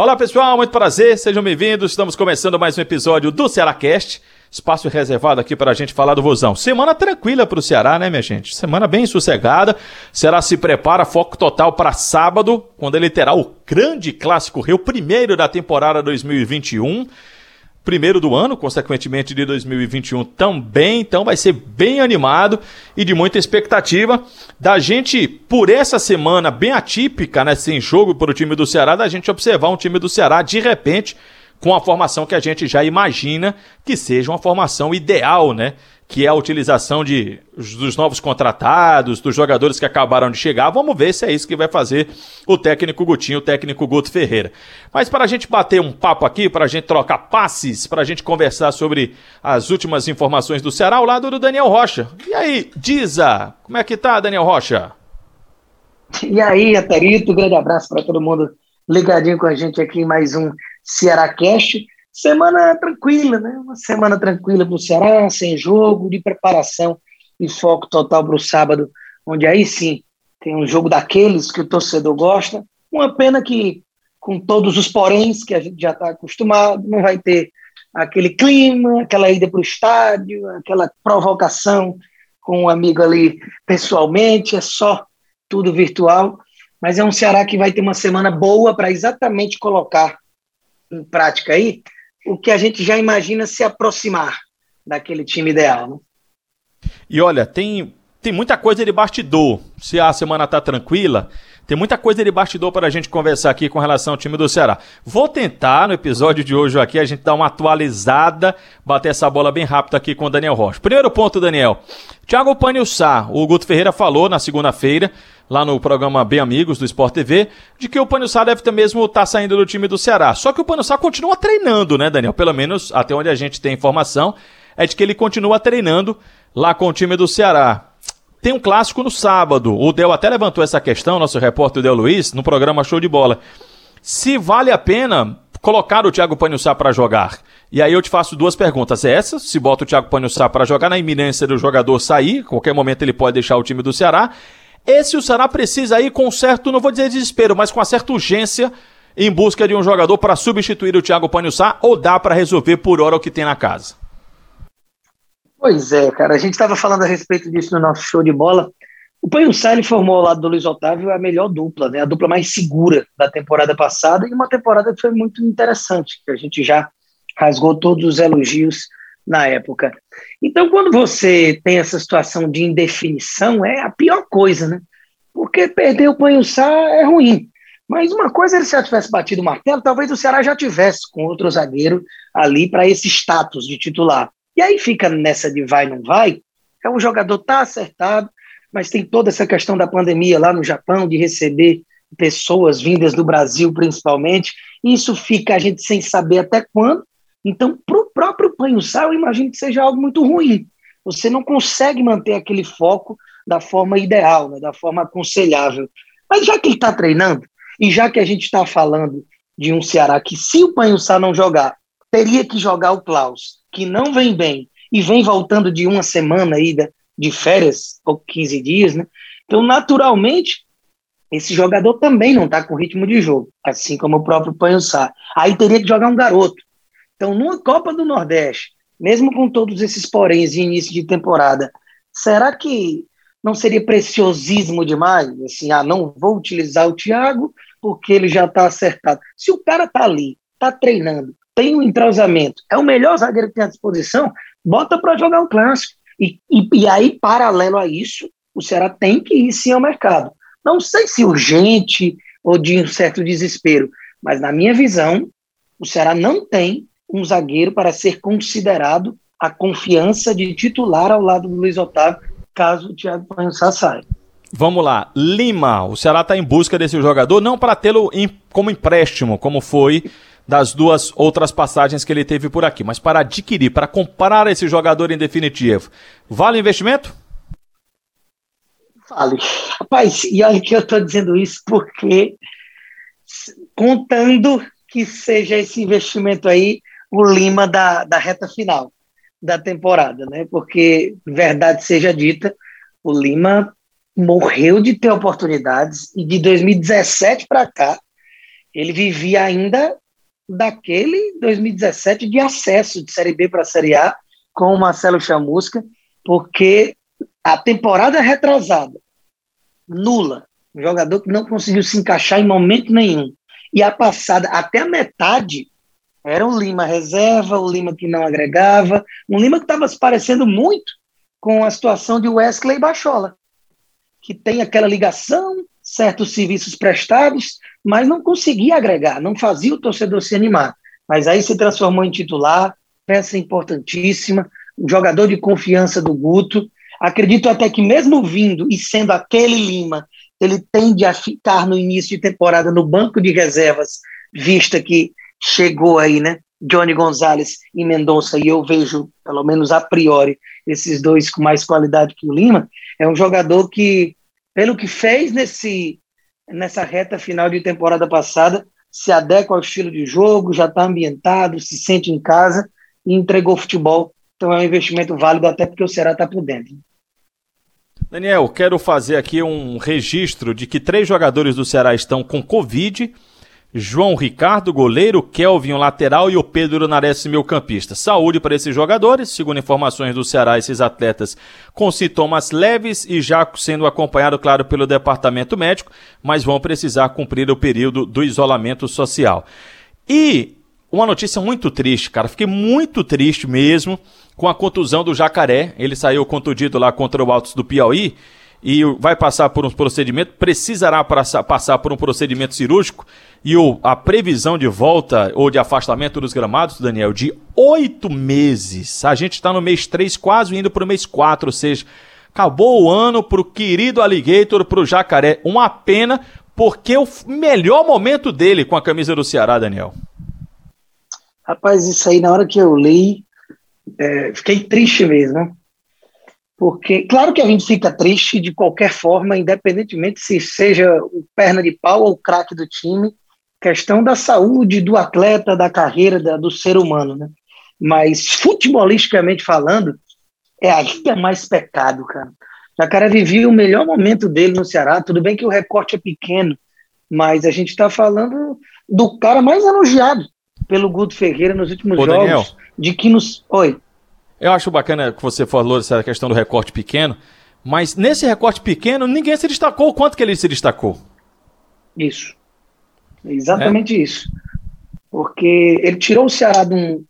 Olá pessoal, muito prazer, sejam bem-vindos. Estamos começando mais um episódio do Ceará Cast. Espaço reservado aqui para a gente falar do Vozão. Semana tranquila para o Ceará, né, minha gente? Semana bem sossegada. Ceará se prepara, foco total para sábado, quando ele terá o grande clássico Rio, primeiro da temporada 2021 primeiro do ano, consequentemente de 2021 também, então vai ser bem animado e de muita expectativa. Da gente, por essa semana bem atípica, né, sem jogo para o time do Ceará, da gente observar um time do Ceará de repente com a formação que a gente já imagina que seja uma formação ideal, né? Que é a utilização de, dos novos contratados, dos jogadores que acabaram de chegar. Vamos ver se é isso que vai fazer o técnico Gutinho, o técnico Guto Ferreira. Mas para a gente bater um papo aqui, para a gente trocar passes, para a gente conversar sobre as últimas informações do Ceará, ao lado do Daniel Rocha. E aí, Diza, como é que tá, Daniel Rocha? E aí, Aterito, grande abraço para todo mundo ligadinho com a gente aqui em mais um Ceará Cast. Semana tranquila, né? Uma semana tranquila para o Ceará, sem jogo, de preparação e foco total para o sábado, onde aí sim tem um jogo daqueles que o torcedor gosta. Uma pena que, com todos os poréns que a gente já está acostumado, não vai ter aquele clima, aquela ida para o estádio, aquela provocação com um amigo ali pessoalmente, é só tudo virtual. Mas é um Ceará que vai ter uma semana boa para exatamente colocar em prática aí o que a gente já imagina se aproximar daquele time ideal. Né? E olha, tem, tem muita coisa de bastidor. Se a semana tá tranquila, tem muita coisa de bastidor para a gente conversar aqui com relação ao time do Ceará. Vou tentar, no episódio de hoje aqui, a gente dar uma atualizada, bater essa bola bem rápido aqui com o Daniel Rocha. Primeiro ponto, Daniel. Thiago Panilsá, o Guto Ferreira falou na segunda-feira lá no programa Bem Amigos do Sport TV, de que o Panussá deve ter mesmo estar tá saindo do time do Ceará. Só que o Panussá continua treinando, né, Daniel? Pelo menos até onde a gente tem informação, é de que ele continua treinando lá com o time do Ceará. Tem um clássico no sábado. O Del até levantou essa questão, nosso repórter Del Luiz, no programa Show de Bola. Se vale a pena colocar o Thiago Panhussá para jogar. E aí eu te faço duas perguntas. É essa, se bota o Thiago Panhussá para jogar na iminência do jogador sair, qualquer momento ele pode deixar o time do Ceará. Esse o Ceará precisa ir com certo, não vou dizer desespero, mas com certa urgência em busca de um jogador para substituir o Thiago Panhussá ou dá para resolver por hora o que tem na casa? Pois é, cara, a gente estava falando a respeito disso no nosso show de bola. O Panhussá formou ao lado do Luiz Otávio a melhor dupla, né? a dupla mais segura da temporada passada e uma temporada que foi muito interessante, que a gente já rasgou todos os elogios na época. Então, quando você tem essa situação de indefinição, é a pior coisa, né? Porque perder o Panhussá é ruim. Mas uma coisa ele se já tivesse batido o martelo, talvez o Ceará já tivesse com outro zagueiro ali para esse status de titular. E aí fica nessa de vai não vai, é o jogador tá acertado, mas tem toda essa questão da pandemia lá no Japão de receber pessoas vindas do Brasil principalmente, isso fica a gente sem saber até quando, então, para o próprio panho-sal, eu imagino que seja algo muito ruim. Você não consegue manter aquele foco da forma ideal, né, da forma aconselhável. Mas já que ele está treinando, e já que a gente está falando de um Ceará que, se o Panhussá não jogar, teria que jogar o Klaus, que não vem bem, e vem voltando de uma semana aí de férias, ou 15 dias, né? Então, naturalmente, esse jogador também não está com ritmo de jogo, assim como o próprio Panhussá. Aí teria que jogar um garoto, então, numa Copa do Nordeste, mesmo com todos esses poréns de início de temporada, será que não seria preciosismo demais? Assim, ah, não vou utilizar o Thiago porque ele já está acertado. Se o cara está ali, está treinando, tem um entrosamento, é o melhor zagueiro que tem à disposição, bota para jogar o clássico. E, e, e, aí, paralelo a isso, o Ceará tem que ir sim ao mercado. Não sei se urgente ou de um certo desespero, mas na minha visão, o Ceará não tem um zagueiro para ser considerado a confiança de titular ao lado do Luiz Otávio, caso o Thiago Panhussá saia. Vamos lá, Lima, o Ceará está em busca desse jogador, não para tê-lo como empréstimo, como foi das duas outras passagens que ele teve por aqui, mas para adquirir, para comprar esse jogador em definitivo. Vale o investimento? Vale. Rapaz, e olha que eu estou dizendo isso porque, contando que seja esse investimento aí o Lima da, da reta final da temporada, né? Porque, verdade seja dita, o Lima morreu de ter oportunidades e de 2017 para cá ele vivia ainda daquele 2017 de acesso de Série B para a Série A com o Marcelo Chamusca, porque a temporada retrasada, nula, um jogador que não conseguiu se encaixar em momento nenhum. E a passada, até a metade, era um Lima reserva, o Lima que não agregava, um Lima que estava se parecendo muito com a situação de Wesley Bachola, que tem aquela ligação, certos serviços prestados, mas não conseguia agregar, não fazia o torcedor se animar. Mas aí se transformou em titular, peça importantíssima, um jogador de confiança do Guto. Acredito até que, mesmo vindo e sendo aquele Lima, ele tende a ficar no início de temporada no banco de reservas, vista que chegou aí, né? Johnny Gonzalez e Mendonça, e eu vejo, pelo menos a priori, esses dois com mais qualidade que o Lima. É um jogador que, pelo que fez nesse, nessa reta final de temporada passada, se adequa ao estilo de jogo, já está ambientado, se sente em casa e entregou futebol. Então é um investimento válido, até porque o Ceará está por dentro. Daniel, quero fazer aqui um registro de que três jogadores do Ceará estão com Covid. João Ricardo, goleiro, Kelvin, lateral e o Pedro Nares, meu campista. Saúde para esses jogadores, segundo informações do Ceará, esses atletas com sintomas leves e já sendo acompanhado, claro, pelo departamento médico, mas vão precisar cumprir o período do isolamento social. E uma notícia muito triste, cara, fiquei muito triste mesmo com a contusão do Jacaré. Ele saiu contundido lá contra o Altos do Piauí e vai passar por um procedimento, precisará passar por um procedimento cirúrgico e o, a previsão de volta ou de afastamento dos gramados, Daniel, de oito meses. A gente está no mês três, quase indo para o mês quatro, ou seja, acabou o ano para o querido Alligator, para o Jacaré. Uma pena, porque o melhor momento dele com a camisa do Ceará, Daniel. Rapaz, isso aí, na hora que eu li, é, fiquei triste mesmo, né? Porque, claro que a gente fica triste de qualquer forma, independentemente se seja o perna de pau ou o craque do time, questão da saúde do atleta, da carreira, da, do ser humano, né? Mas, futebolisticamente falando, é ainda mais pecado, cara. O cara vivia o melhor momento dele no Ceará, tudo bem que o recorte é pequeno, mas a gente está falando do cara mais elogiado pelo Guto Ferreira nos últimos Ô, jogos, Daniel, de que nos... Oi. Eu acho bacana que você falou dessa questão do recorte pequeno, mas nesse recorte pequeno ninguém se destacou o quanto que ele se destacou. Isso. Exatamente é. isso. Porque ele tirou o Ceará de, um,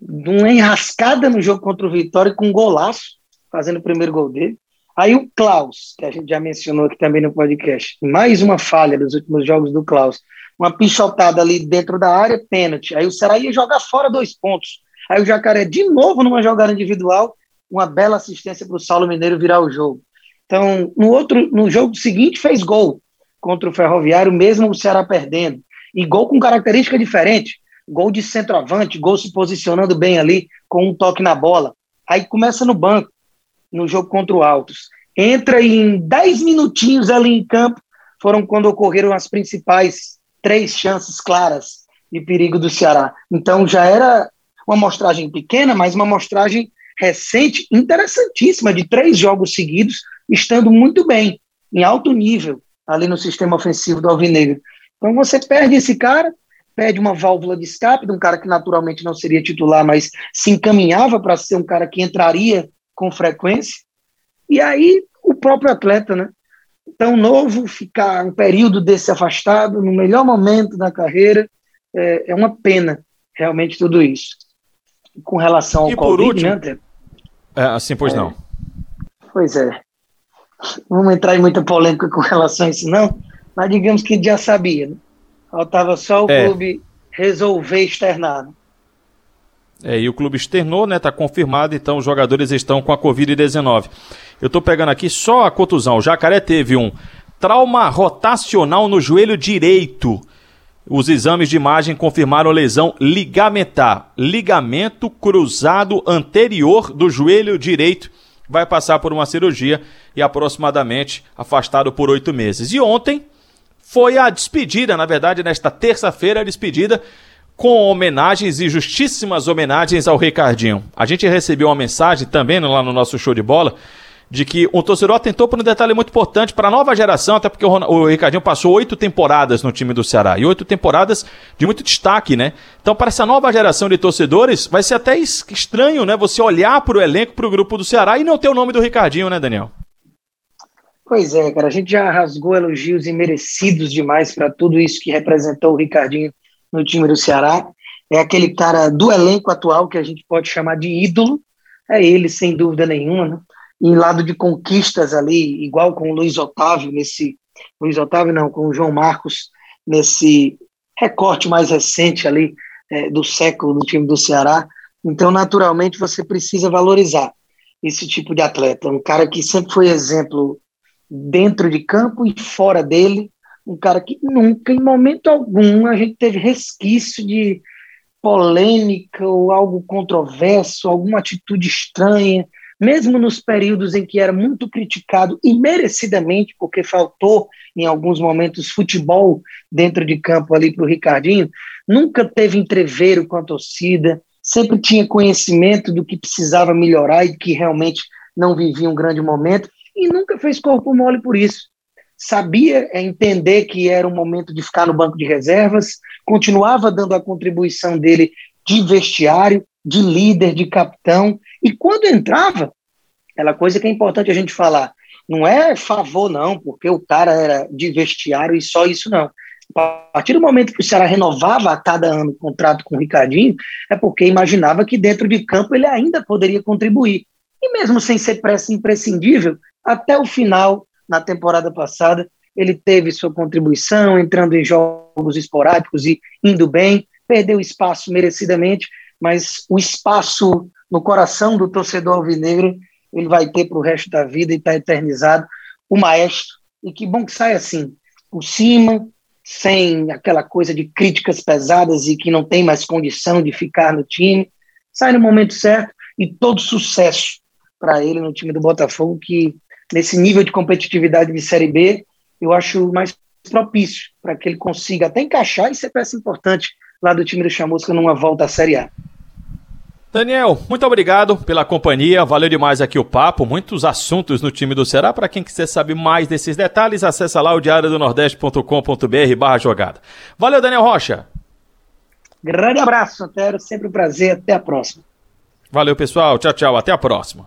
de uma enrascada no jogo contra o Vitória com um golaço, fazendo o primeiro gol dele. Aí o Klaus, que a gente já mencionou aqui também no podcast, mais uma falha dos últimos jogos do Klaus. Uma pichotada ali dentro da área, pênalti. Aí o Ceará ia jogar fora dois pontos. Aí o Jacaré, de novo, numa jogada individual, uma bela assistência para o Saulo Mineiro virar o jogo. Então, no outro, no jogo seguinte, fez gol contra o Ferroviário, mesmo o Ceará perdendo. E gol com característica diferente. Gol de centroavante, gol se posicionando bem ali, com um toque na bola. Aí começa no banco, no jogo contra o Altos. Entra em 10 minutinhos ali em campo, foram quando ocorreram as principais três chances claras de perigo do Ceará. Então já era uma amostragem pequena, mas uma amostragem recente, interessantíssima, de três jogos seguidos, estando muito bem, em alto nível, ali no sistema ofensivo do Alvinegro. Então você perde esse cara, perde uma válvula de escape de um cara que naturalmente não seria titular, mas se encaminhava para ser um cara que entraria com frequência. E aí o próprio atleta, né? Tão novo, ficar um período desse afastado, no melhor momento da carreira, é, é uma pena, realmente, tudo isso com relação ao e Covid, último, né, André? É, assim, pois é, não. Pois é. Vamos entrar em muita polêmica com relação a isso, não, mas digamos que já sabia, né? Faltava só o é. clube resolver externar. Né? É, e o clube externou, né? Tá confirmado, então os jogadores estão com a Covid-19. Eu tô pegando aqui só a contusão. O Jacaré teve um trauma rotacional no joelho direito os exames de imagem confirmaram lesão ligamentar, ligamento cruzado anterior do joelho direito. Vai passar por uma cirurgia e aproximadamente afastado por oito meses. E ontem foi a despedida, na verdade, nesta terça-feira, a despedida com homenagens e justíssimas homenagens ao Ricardinho. A gente recebeu uma mensagem também lá no nosso show de bola de que o torcedor atentou para um detalhe muito importante para a nova geração, até porque o, o, Ricardinho passou oito temporadas no time do Ceará e oito temporadas de muito destaque, né? Então, para essa nova geração de torcedores, vai ser até estranho, né? Você olhar para o elenco, para o grupo do Ceará e não ter o nome do Ricardinho, né, Daniel? Pois é, cara, a gente já rasgou elogios imerecidos demais para tudo isso que representou o Ricardinho no time do Ceará. É aquele cara do elenco atual que a gente pode chamar de ídolo. É ele, sem dúvida nenhuma. Né? Em lado de conquistas ali, igual com o Luiz Otávio, nesse. Luiz Otávio não, com o João Marcos, nesse recorte mais recente ali é, do século no time do Ceará. Então, naturalmente, você precisa valorizar esse tipo de atleta. Um cara que sempre foi exemplo dentro de campo e fora dele, um cara que nunca, em momento algum, a gente teve resquício de polêmica ou algo controverso, alguma atitude estranha, mesmo nos períodos em que era muito criticado e merecidamente, porque faltou em alguns momentos futebol dentro de campo ali para o Ricardinho, nunca teve entreveiro com a torcida, sempre tinha conhecimento do que precisava melhorar e que realmente não vivia um grande momento e nunca fez corpo mole por isso. Sabia é, entender que era um momento de ficar no banco de reservas, continuava dando a contribuição dele de vestiário, de líder, de capitão, e quando entrava, aquela coisa que é importante a gente falar, não é favor, não, porque o cara era de vestiário e só isso, não. A partir do momento que o Ceará renovava a cada ano o contrato com o Ricardinho, é porque imaginava que dentro de campo ele ainda poderia contribuir. E mesmo sem ser peça imprescindível, até o final, na temporada passada, ele teve sua contribuição, entrando em jogos esporádicos e indo bem, perdeu espaço merecidamente, mas o espaço no coração do torcedor alvinegro ele vai ter para o resto da vida e está eternizado. O maestro, e que bom que sai assim, por cima, sem aquela coisa de críticas pesadas e que não tem mais condição de ficar no time, sai no momento certo e todo sucesso para ele no time do Botafogo, que nesse nível de competitividade de Série B, eu acho mais propício para que ele consiga até encaixar e ser peça importante lá do time do Chamusca numa volta à Série A. Daniel, muito obrigado pela companhia, valeu demais aqui o papo, muitos assuntos no time do Ceará. Para quem quiser saber mais desses detalhes, acessa lá o diário do nordeste.com.br barra jogada. Valeu, Daniel Rocha. Grande abraço, Antero, sempre um prazer, até a próxima. Valeu, pessoal, tchau, tchau, até a próxima.